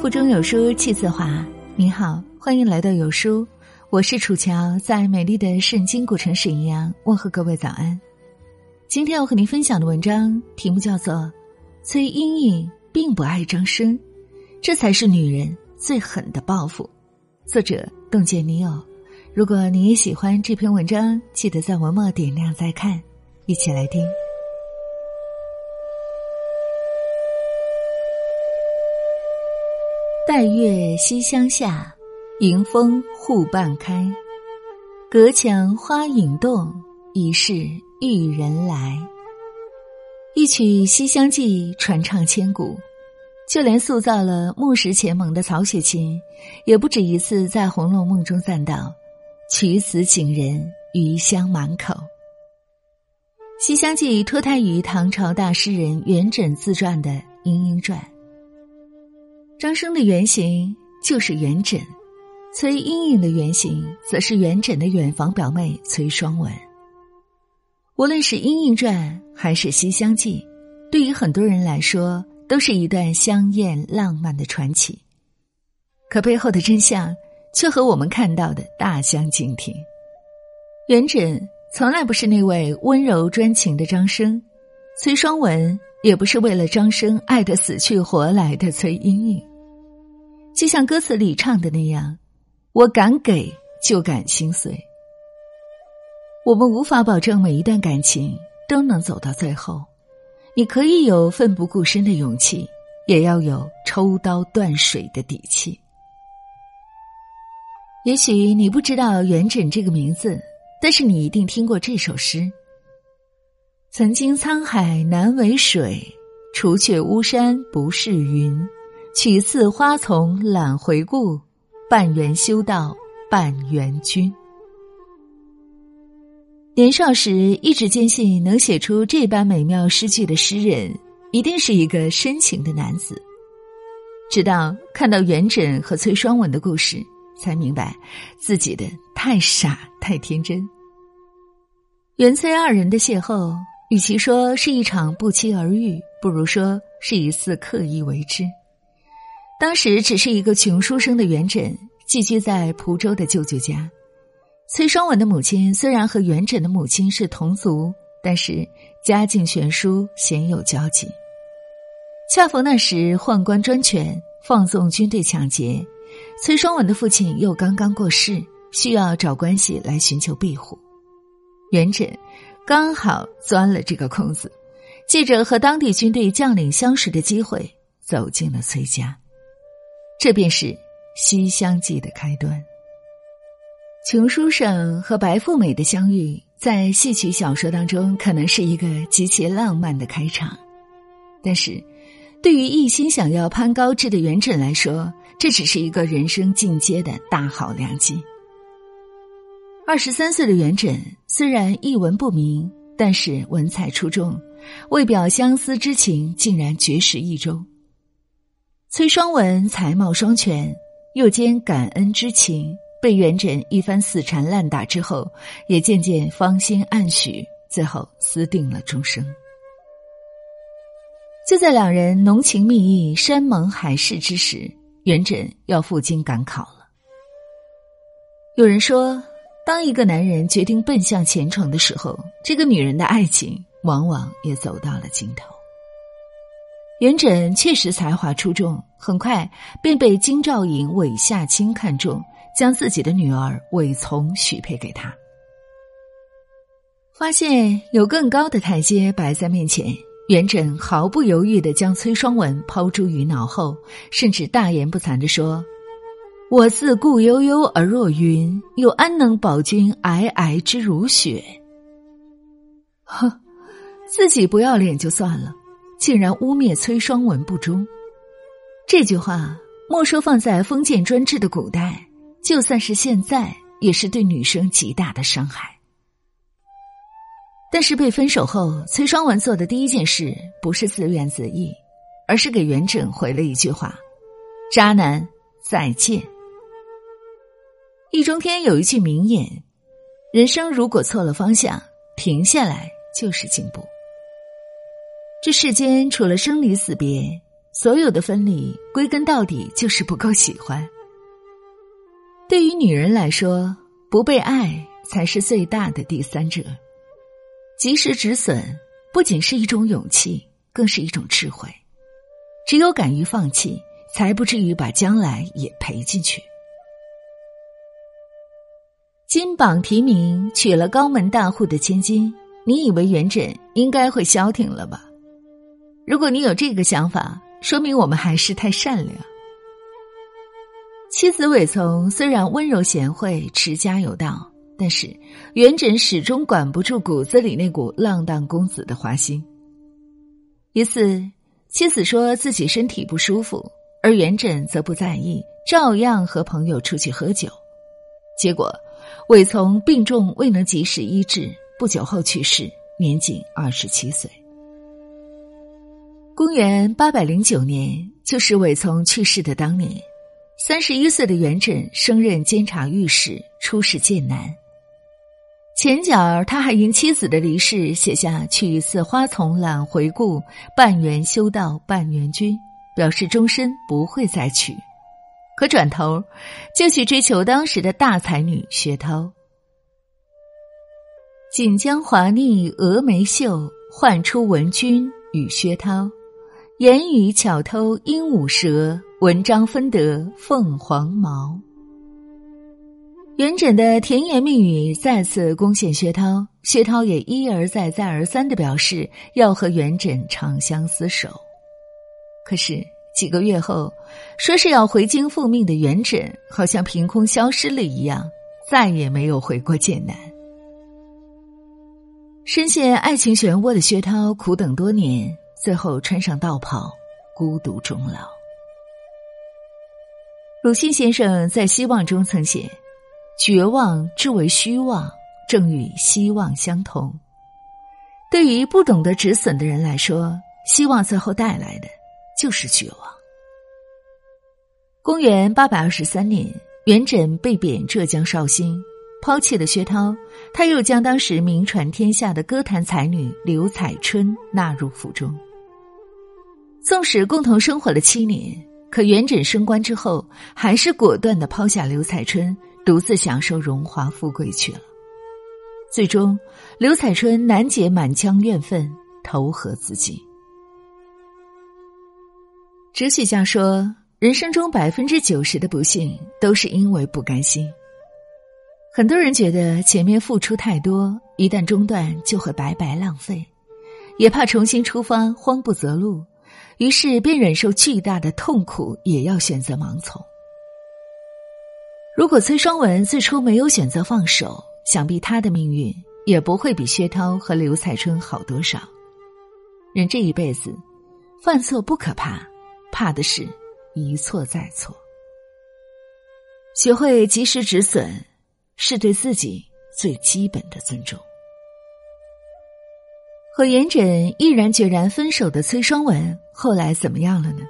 腹中有书气自华。你好，欢迎来到有书，我是楚乔，在美丽的圣经古城沈阳问候各位早安。今天要和您分享的文章题目叫做《崔莺莺并不爱张生，这才是女人最狠的报复》。作者洞见女友。如果你也喜欢这篇文章，记得在文末点亮再看，一起来听。待月西厢下，迎风户半开。隔墙花影动，疑是玉人来。一曲《西厢记》传唱千古，就连塑造了木石前盟的曹雪芹，也不止一次在《红楼梦》中赞道：“曲此景人，余香满口。”《西厢记》脱胎于唐朝大诗人元稹自传的《莺莺传》。张生的原型就是元稹，崔莺莺的原型则是元稹的远房表妹崔双文。无论是《莺莺传》还是《西厢记》，对于很多人来说都是一段香艳浪漫的传奇，可背后的真相却和我们看到的大相径庭。元稹从来不是那位温柔专情的张生，崔双文也不是为了张生爱得死去活来的崔莺莺。就像歌词里唱的那样，我敢给就敢心碎。我们无法保证每一段感情都能走到最后，你可以有奋不顾身的勇气，也要有抽刀断水的底气。也许你不知道元稹这个名字，但是你一定听过这首诗：“曾经沧海难为水，除却巫山不是云。”取次花丛懒回顾，半缘修道半缘君。年少时一直坚信，能写出这般美妙诗句的诗人，一定是一个深情的男子。直到看到元稹和崔双文的故事，才明白自己的太傻太天真。元崔二人的邂逅，与其说是一场不期而遇，不如说是一次刻意为之。当时只是一个穷书生的元稹，寄居在蒲州的舅舅家。崔双文的母亲虽然和元稹的母亲是同族，但是家境悬殊，鲜有交集。恰逢那时宦官专权，放纵军队抢劫，崔双文的父亲又刚刚过世，需要找关系来寻求庇护。元稹刚好钻了这个空子，借着和当地军队将领相识的机会，走进了崔家。这便是《西厢记》的开端。穷书生和白富美的相遇，在戏曲小说当中可能是一个极其浪漫的开场，但是，对于一心想要攀高枝的元稹来说，这只是一个人生进阶的大好良机。二十三岁的元稹虽然一文不名，但是文采出众，为表相思之情，竟然绝食一周。崔双文才貌双全，又兼感恩之情，被元稹一番死缠烂打之后，也渐渐芳心暗许，最后私定了终生。就在两人浓情蜜意、山盟海誓之时，元稹要赴京赶考了。有人说，当一个男人决定奔向前程的时候，这个女人的爱情往往也走到了尽头。元稹确实才华出众，很快便被金兆尹韦夏卿看中，将自己的女儿韦从许配给他。发现有更高的台阶摆在面前，元稹毫不犹豫的将崔双文抛诸于脑后，甚至大言不惭的说：“我自顾悠悠而若云，又安能保君皑皑之如雪？”哼，自己不要脸就算了。竟然污蔑崔双文不忠，这句话莫说放在封建专制的古代，就算是现在，也是对女生极大的伤害。但是被分手后，崔双文做的第一件事不是自怨自艾，而是给元稹回了一句话：“渣男，再见。”易中天有一句名言：“人生如果错了方向，停下来就是进步。”这世间除了生离死别，所有的分离归根到底就是不够喜欢。对于女人来说，不被爱才是最大的第三者。及时止损不仅是一种勇气，更是一种智慧。只有敢于放弃，才不至于把将来也赔进去。金榜题名，娶了高门大户的千金，你以为元稹应该会消停了吧？如果你有这个想法，说明我们还是太善良。妻子韦从虽然温柔贤惠、持家有道，但是元稹始终管不住骨子里那股浪荡公子的花心。一次，妻子说自己身体不舒服，而元稹则不在意，照样和朋友出去喝酒。结果，韦从病重未能及时医治，不久后去世，年仅二十七岁。公元八百零九年，就是韦从去世的当年，三十一岁的元稹升任监察御史，出使剑南。前脚他还因妻子的离世，写下“去似花丛懒回顾，半缘修道半缘君”，表示终身不会再娶。可转头就去追求当时的大才女薛涛。锦江华丽峨眉秀，唤出文君与薛涛。言语巧偷鹦鹉舌，文章分得凤凰毛。元稹的甜言蜜语再次攻陷薛涛，薛涛也一而再、再而三的表示要和元稹长相厮守。可是几个月后，说是要回京复命的元稹，好像凭空消失了一样，再也没有回过剑南。深陷爱情漩涡的薛涛，苦等多年。最后穿上道袍，孤独终老。鲁迅先生在《希望》中曾写：“绝望之为虚妄，正与希望相同。”对于不懂得止损的人来说，希望最后带来的就是绝望。公元八百二十三年，元稹被贬浙江绍兴，抛弃了薛涛，他又将当时名传天下的歌坛才女刘彩春纳入府中。纵使共同生活了七年，可元稹升官之后，还是果断的抛下刘彩春，独自享受荣华富贵去了。最终，刘彩春难解满腔怨愤，投河自尽。哲学家说，人生中百分之九十的不幸都是因为不甘心。很多人觉得前面付出太多，一旦中断就会白白浪费，也怕重新出发慌不择路。于是，便忍受巨大的痛苦，也要选择盲从。如果崔双文最初没有选择放手，想必他的命运也不会比薛涛和刘彩春好多少。人这一辈子，犯错不可怕，怕的是一错再错。学会及时止损，是对自己最基本的尊重。和元稹毅然决然分手的崔双文，后来怎么样了呢？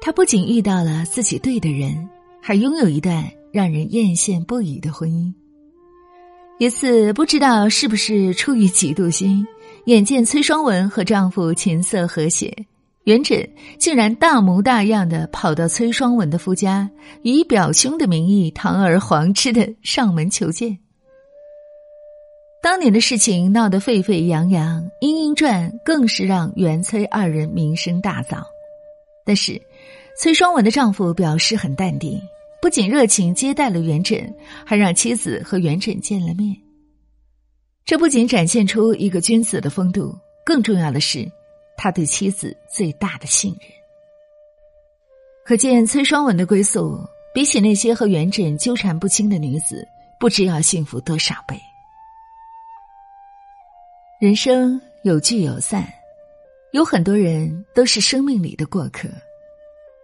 他不仅遇到了自己对的人，还拥有一段让人艳羡不已的婚姻。一次，不知道是不是出于嫉妒心，眼见崔双文和丈夫琴瑟和谐，元稹竟然大模大样的跑到崔双文的夫家，以表兄的名义堂而皇之的上门求见。当年的事情闹得沸沸扬扬，《莺莺传》更是让元崔二人名声大噪。但是，崔双文的丈夫表示很淡定，不仅热情接待了元稹，还让妻子和元稹见了面。这不仅展现出一个君子的风度，更重要的是，他对妻子最大的信任。可见崔双文的归宿，比起那些和元稹纠缠不清的女子，不知要幸福多少倍。人生有聚有散，有很多人都是生命里的过客。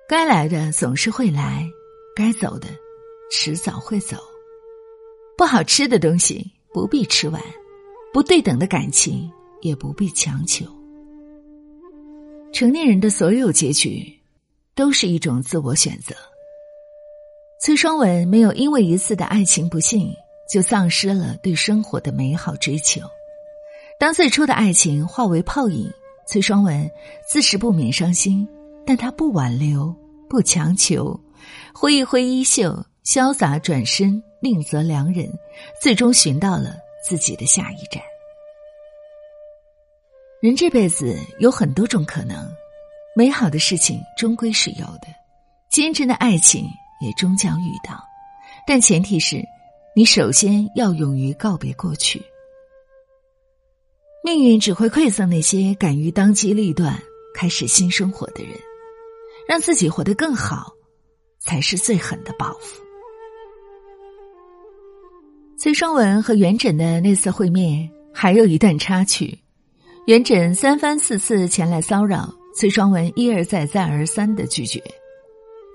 该来的总是会来，该走的迟早会走。不好吃的东西不必吃完，不对等的感情也不必强求。成年人的所有结局，都是一种自我选择。崔双文没有因为一次的爱情不幸，就丧失了对生活的美好追求。当最初的爱情化为泡影，崔双文自是不免伤心，但他不挽留，不强求，挥一挥衣袖，潇洒转身，另择良人，最终寻到了自己的下一站。人这辈子有很多种可能，美好的事情终归是有的，坚贞的爱情也终将遇到，但前提是，你首先要勇于告别过去。命运只会馈赠那些敢于当机立断开始新生活的人，让自己活得更好，才是最狠的报复。崔双文和元稹的那次会面还有一段插曲。元稹三番四次前来骚扰，崔双文一而再、再而三的拒绝。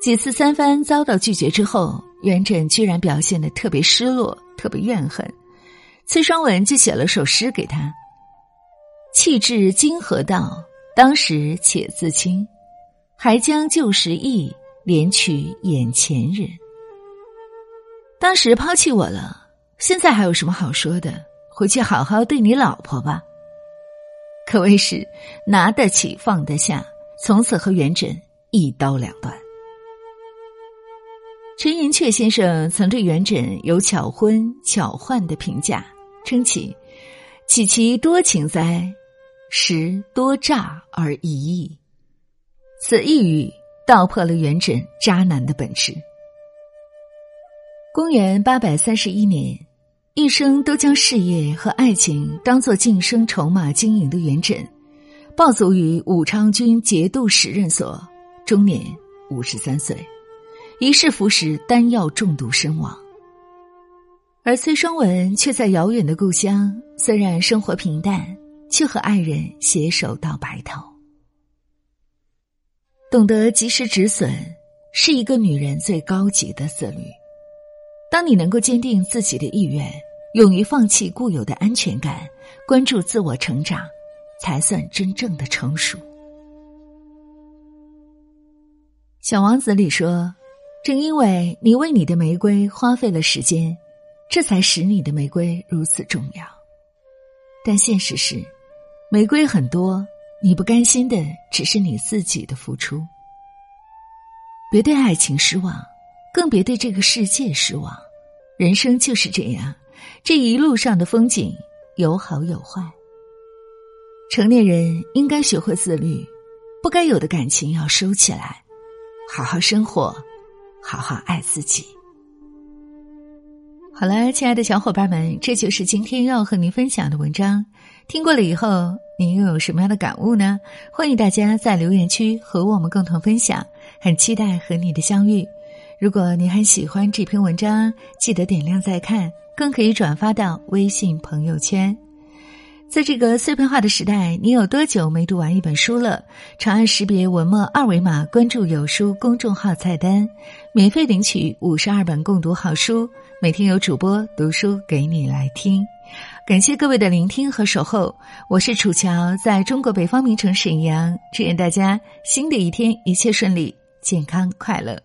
几次三番遭到拒绝之后，元稹居然表现的特别失落、特别怨恨。崔双文就写了首诗给他：“弃至今何道？当时且自清。还将旧时意，怜取眼前人。当时抛弃我了，现在还有什么好说的？回去好好对你老婆吧。”可谓是拿得起放得下，从此和元稹一刀两断。陈寅恪先生曾对元稹有巧婚巧换的评价，称其“岂其多情哉，实多诈而已矣”。此一语道破了元稹渣男的本质。公元八百三十一年。一生都将事业和爱情当作晋升筹码经营的元稹，暴卒于武昌军节度使任所，终年五十三岁，一世服食丹药中毒身亡。而崔双文却在遥远的故乡，虽然生活平淡，却和爱人携手到白头。懂得及时止损，是一个女人最高级的自律。当你能够坚定自己的意愿，勇于放弃固有的安全感，关注自我成长，才算真正的成熟。小王子里说：“正因为你为你的玫瑰花费了时间，这才使你的玫瑰如此重要。”但现实是，玫瑰很多，你不甘心的只是你自己的付出。别对爱情失望，更别对这个世界失望。人生就是这样，这一路上的风景有好有坏。成年人应该学会自律，不该有的感情要收起来，好好生活，好好爱自己。好了，亲爱的小伙伴们，这就是今天要和您分享的文章。听过了以后，您又有什么样的感悟呢？欢迎大家在留言区和我们共同分享，很期待和你的相遇。如果你很喜欢这篇文章，记得点亮再看，更可以转发到微信朋友圈。在这个碎片化的时代，你有多久没读完一本书了？长按识别文末二维码，关注“有书”公众号菜单，免费领取五十二本共读好书，每天有主播读书给你来听。感谢各位的聆听和守候，我是楚乔，在中国北方名城沈阳，祝愿大家新的一天一切顺利、健康快乐。